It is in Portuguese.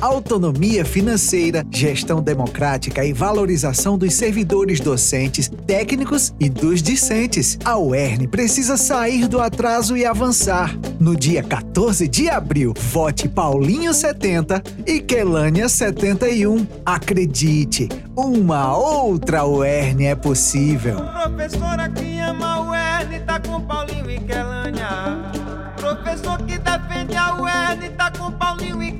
autonomia financeira, gestão democrática e valorização dos servidores docentes, técnicos e dos discentes. A UERN precisa sair do atraso e avançar. No dia 14 de abril, vote Paulinho 70 e Kelânia 71. Acredite, uma outra UERN é possível. Professora que ama a UERN tá com Paulinho e Kelânia. Professor que defende a UERN tá com Paulinho e